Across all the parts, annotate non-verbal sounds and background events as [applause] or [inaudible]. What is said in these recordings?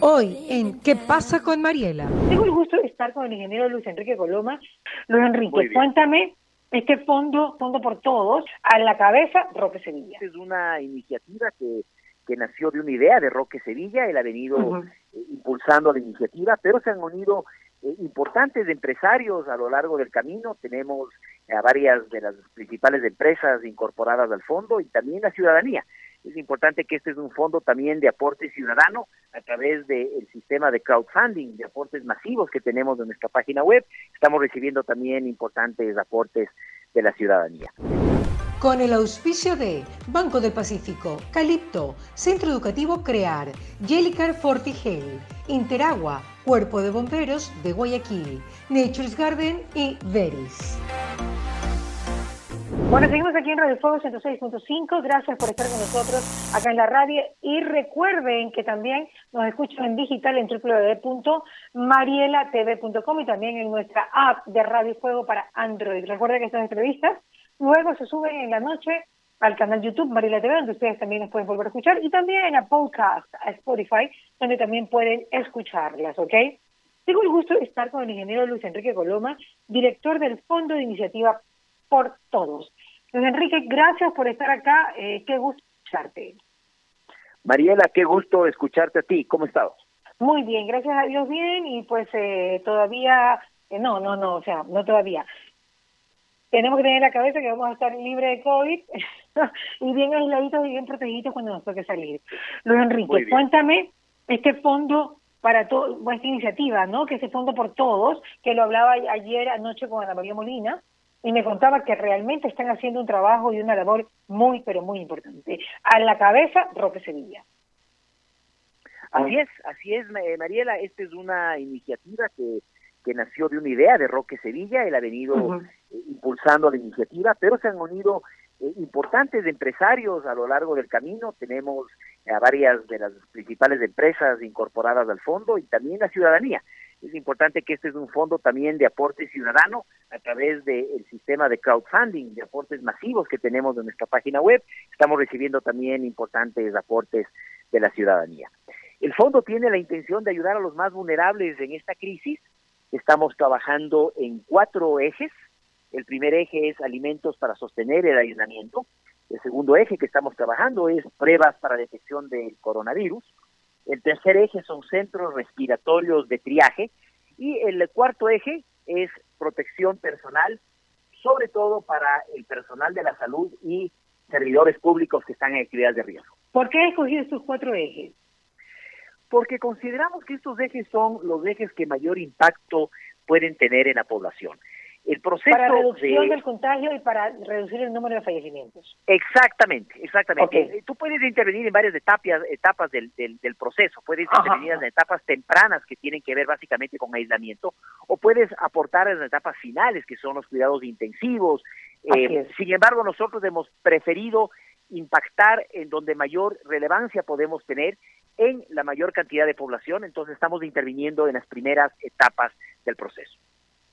Hoy en ¿Qué pasa con Mariela? Tengo el gusto de estar con el ingeniero Luis Enrique Coloma. Luis Enrique, cuéntame este fondo, Fondo por Todos, a la cabeza Roque Sevilla. Es una iniciativa que, que nació de una idea de Roque Sevilla, él ha venido eh, impulsando la iniciativa, pero se han unido eh, importantes empresarios a lo largo del camino. Tenemos a varias de las principales empresas incorporadas al fondo y también la ciudadanía. Es importante que este es un fondo también de aporte ciudadano a través del sistema de crowdfunding, de aportes masivos que tenemos en nuestra página web. Estamos recibiendo también importantes aportes de la ciudadanía. Con el auspicio de Banco del Pacífico, Calipto, Centro Educativo Crear, Jellicar Fortigel, Interagua, Cuerpo de Bomberos de Guayaquil, Nature's Garden y Veris. Bueno, seguimos aquí en Radio Fuego 106.5. Gracias por estar con nosotros acá en la radio. Y recuerden que también nos escuchan en digital en www.marielatv.com y también en nuestra app de Radio Fuego para Android. Recuerden que estas entrevistas luego se suben en la noche al canal YouTube Mariela TV, donde ustedes también nos pueden volver a escuchar, y también a podcast, a Spotify, donde también pueden escucharlas, ¿ok? Tengo el gusto de estar con el ingeniero Luis Enrique Coloma, director del Fondo de Iniciativa por Todos. Luis Enrique, gracias por estar acá, eh, qué gusto escucharte. Mariela, qué gusto escucharte a ti, ¿cómo estás? Muy bien, gracias a Dios bien, y pues eh, todavía, eh, no, no, no, o sea, no todavía, tenemos que tener en la cabeza que vamos a estar libres de COVID [laughs] y bien aisladitos y bien protegidos cuando nos toque salir. Luis Enrique, cuéntame este fondo para todo, esta iniciativa, ¿no? Que ese fondo por todos, que lo hablaba ayer anoche con Ana María Molina, y me contaba que realmente están haciendo un trabajo y una labor muy, pero muy importante. A la cabeza, Roque Sevilla. Así es, así es, Mariela. Esta es una iniciativa que que nació de una idea de Roque Sevilla, él ha venido eh, impulsando la iniciativa, pero se han unido eh, importantes empresarios a lo largo del camino, tenemos a varias de las principales empresas incorporadas al fondo y también la ciudadanía. Es importante que este es un fondo también de aporte ciudadano a través del sistema de crowdfunding, de aportes masivos que tenemos en nuestra página web. Estamos recibiendo también importantes aportes de la ciudadanía. El fondo tiene la intención de ayudar a los más vulnerables en esta crisis Estamos trabajando en cuatro ejes. El primer eje es alimentos para sostener el aislamiento. El segundo eje que estamos trabajando es pruebas para detección del coronavirus. El tercer eje son centros respiratorios de triaje. Y el cuarto eje es protección personal, sobre todo para el personal de la salud y servidores públicos que están en actividades de riesgo. ¿Por qué he escogido estos cuatro ejes? porque consideramos que estos ejes son los ejes que mayor impacto pueden tener en la población. El proceso para reducción del contagio y para reducir el número de fallecimientos. Exactamente, exactamente. Tú puedes intervenir en varias etapas, etapas del, del, proceso. Puedes intervenir en etapas tempranas que tienen que ver básicamente con aislamiento, o puedes aportar en las etapas finales que son los cuidados intensivos. Eh, sin embargo, nosotros hemos preferido impactar en donde mayor relevancia podemos tener en la mayor cantidad de población, entonces estamos interviniendo en las primeras etapas del proceso.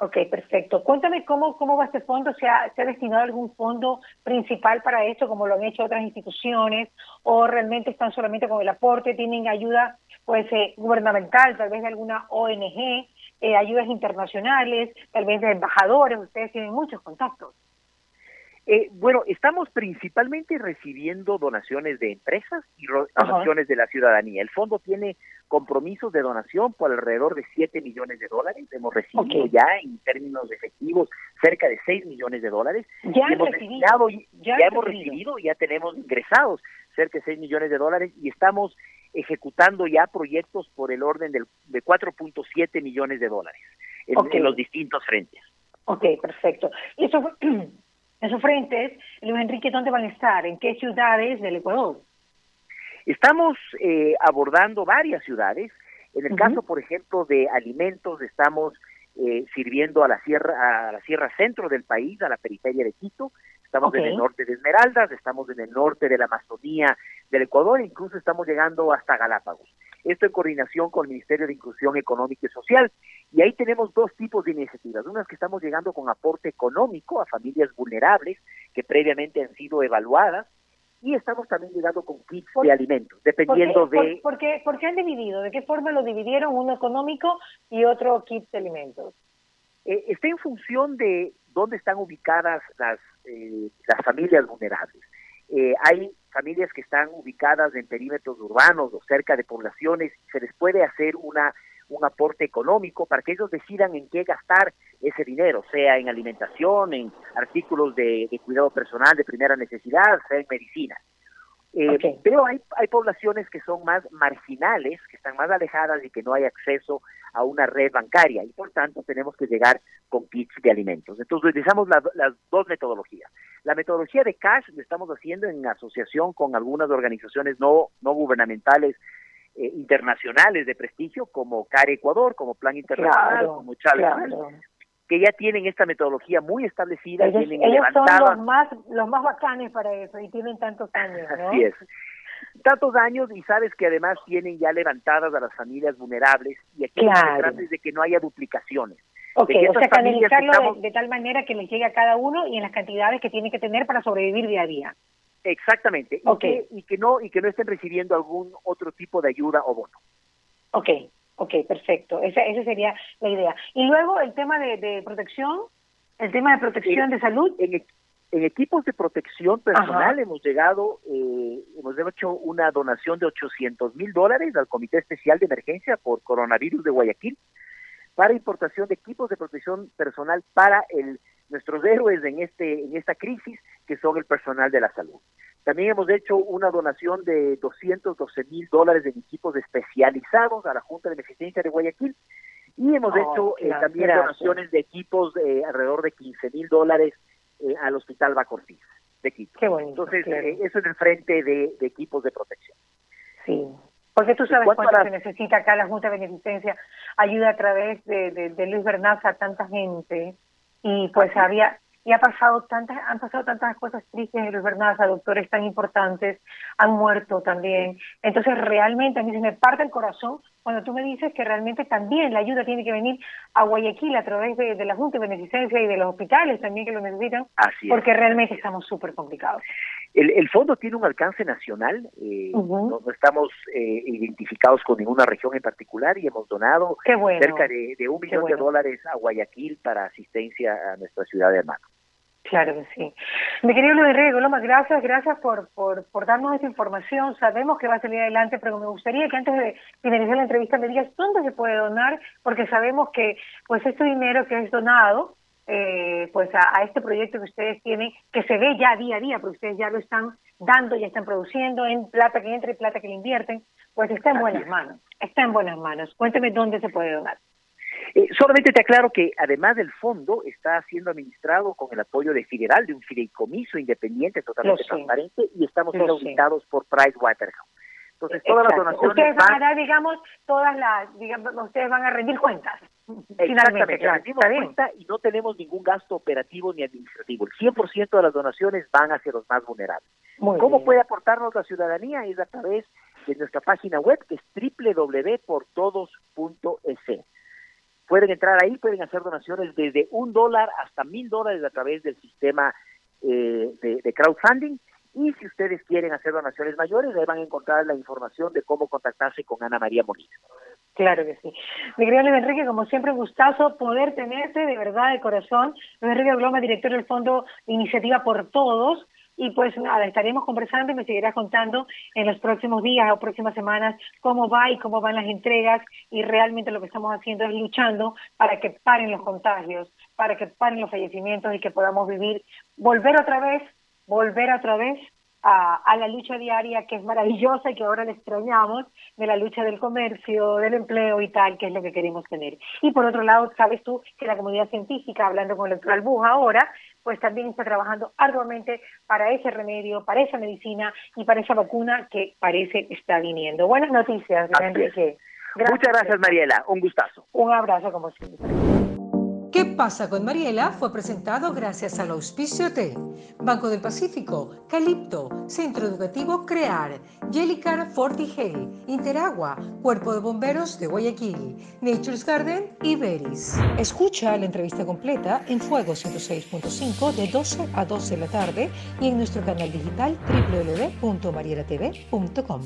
Ok, perfecto. Cuéntame cómo, cómo va este fondo, ¿Se ha, ¿se ha destinado algún fondo principal para esto, como lo han hecho otras instituciones, o realmente están solamente con el aporte, tienen ayuda pues eh, gubernamental, tal vez de alguna ONG, eh, ayudas internacionales, tal vez de embajadores, ustedes tienen muchos contactos. Eh, bueno, estamos principalmente recibiendo donaciones de empresas y donaciones de la ciudadanía. El fondo tiene compromisos de donación por alrededor de 7 millones de dólares. Hemos recibido ya en términos efectivos cerca de 6 millones de dólares. Ya hemos recibido, ya, hemos recibido, ya tenemos ingresados cerca de 6 millones de dólares y estamos ejecutando ya proyectos por el orden del, de 4.7 millones de dólares en, en, los distintos frentes. Ok, perfecto. Y eso [clears throat] esos frentes, Luis Enrique, ¿dónde van a estar? ¿En qué ciudades del Ecuador? Estamos eh, abordando varias ciudades. En el caso, por ejemplo, de alimentos, estamos eh, sirviendo a la sierra a la sierra centro del país, a la periferia de Quito. Estamos en el norte de Esmeraldas, estamos en el norte de la Amazonía del Ecuador, incluso estamos llegando hasta Galápagos. Esto en coordinación con el Ministerio de Inclusión Económica y Social. Y ahí tenemos dos tipos de iniciativas. Una es que estamos llegando con aporte económico a familias vulnerables que previamente han sido evaluadas y estamos también llegando con kits de alimentos, dependiendo de... Por, qué, ¿Por, qué, han dividido? ¿De qué forma lo dividieron? Uno económico y otro kit de alimentos. Eh, está en función de dónde están ubicadas las, eh, las familias vulnerables. Eh, hay familias que están ubicadas en perímetros urbanos o cerca de poblaciones, se les puede hacer una un aporte económico para que ellos decidan en qué gastar ese dinero, sea en alimentación, en artículos de, cuidado personal de primera necesidad, sea en medicina. Eh, pero hay, hay poblaciones que son más marginales, que están más alejadas y que no hay acceso a una red bancaria y por tanto tenemos que llegar con kits de alimentos. Entonces utilizamos las dos metodologías. La metodología de cash lo estamos haciendo en asociación con algunas organizaciones no, no gubernamentales eh, internacionales de prestigio como CARE Ecuador, como Plan Internacional, como Chávez, que ya tienen esta metodología muy establecida. Ellos, tienen ellos son los más, los más bacanes para eso y tienen tantos años, ¿no? Así es. Tantos años y sabes que además tienen ya levantadas a las familias vulnerables y aquí lo que se trata es de que no haya duplicaciones. Ok, o sea, canalizarlo de, de, tal manera que les llegue a cada uno y en las cantidades que tienen que tener para sobrevivir día a día. Exactamente. Y, que, y que no y que no estén recibiendo algún otro tipo de ayuda o bono. Ok, ok, perfecto. Esa, esa sería la idea. Y luego el tema de, protección, el tema de protección de salud. En, en, equipos de protección personal hemos llegado, eh, hemos hecho una donación de 800 mil dólares al Comité Especial de Emergencia por Coronavirus de Guayaquil para importación de equipos de protección personal para el nuestros héroes en este en esta crisis que son el personal de la salud. También hemos hecho una donación de 212 mil dólares en equipos especializados a la Junta de Beneficencia de Guayaquil y hemos oh, hecho eh, también donaciones de equipos de alrededor de 15 mil dólares eh, al Hospital Bacortiz de Quito. Qué bonito, Entonces, eh, eso es el frente de, equipos de protección. Sí, porque tú sabes cuánto se necesita acá la Junta de Beneficencia, ayuda a través de, de, de Luis Bernaza a tanta gente y pues había y ha pasado tantas han pasado tantas cosas tristes en los a doctores tan importantes han muerto también. Entonces realmente a mí se me parte el corazón cuando tú me dices que realmente también la ayuda tiene que venir a Guayaquil a través de, la Junta de Beneficencia y de los hospitales también que lo necesitan porque realmente estamos súper complicados. El, fondo tiene un alcance nacional, eh, no, estamos eh, identificados con ninguna región en particular y hemos donado cerca de, un millón de dólares a Guayaquil para asistencia a nuestra ciudad de hermano. Claro que sí. Mi querido Luis Enrique Coloma, gracias, gracias por, por, por darnos esta información. Sabemos que va a salir adelante, pero me gustaría que antes de finalizar la entrevista me digas dónde se puede donar, porque sabemos que pues este dinero que es donado eh, pues a, este proyecto que ustedes tienen, que se ve ya día a día, porque ustedes ya lo están dando, ya están produciendo en plata que entra y plata que le invierten, pues está en buenas manos, está en buenas manos. Cuénteme dónde se puede donar. Eh, solamente te aclaro que además del fondo está siendo administrado con el apoyo de Federal, de un fideicomiso independiente totalmente transparente y estamos auditados por Pricewaterhouse. Entonces todas las donaciones ustedes van, a dar, digamos, todas las, digamos, ustedes van a rendir cuentas. Exactamente, rendimos cuenta y no tenemos ningún gasto operativo ni administrativo. El 100% de las donaciones van hacia los más vulnerables. ¿Cómo puede aportarnos la ciudadanía? Es a través de nuestra página web que es www.portodos.es pueden entrar ahí, pueden hacer donaciones desde un dólar hasta mil dólares a través del sistema eh, de, crowdfunding. Y si ustedes quieren hacer donaciones mayores, ahí van a encontrar la información de cómo contactarse con Ana María Molina. Claro que sí. Mi querido Enrique, como siempre, un gustazo poder tenerte de verdad de corazón. Luis Enrique Bloma, director del Fondo Iniciativa por Todos. Y pues nada, estaremos conversando y me seguirás contando en los próximos días o próximas semanas cómo va y cómo van las entregas y realmente lo que estamos haciendo es luchando para que paren los contagios, para que paren los fallecimientos y que podamos vivir, volver otra vez, volver otra vez a, la lucha diaria que es maravillosa y que ahora le extrañamos, de la lucha del comercio, del empleo y tal, que es lo que queremos tener. Y por otro lado, sabes tú que la comunidad científica, hablando con el doctor Albuja ahora, pues también está trabajando arduamente para ese remedio, para esa medicina y para esa vacuna que parece está viniendo. Buenas noticias, Enrique. Muchas gracias, Mariela. Un gustazo. Un abrazo como siempre. ¿Qué pasa con Mariela? fue presentado gracias al auspicio de Banco del Pacífico, Calipto, Centro Educativo Crear, Jellicar Fortigel, Interagua, Cuerpo de Bomberos de Guayaquil, Nature's Garden y Beris. Escucha la entrevista completa en Fuego 106.5 de 12 a 12 de la tarde y en nuestro canal digital www.marielatv.com.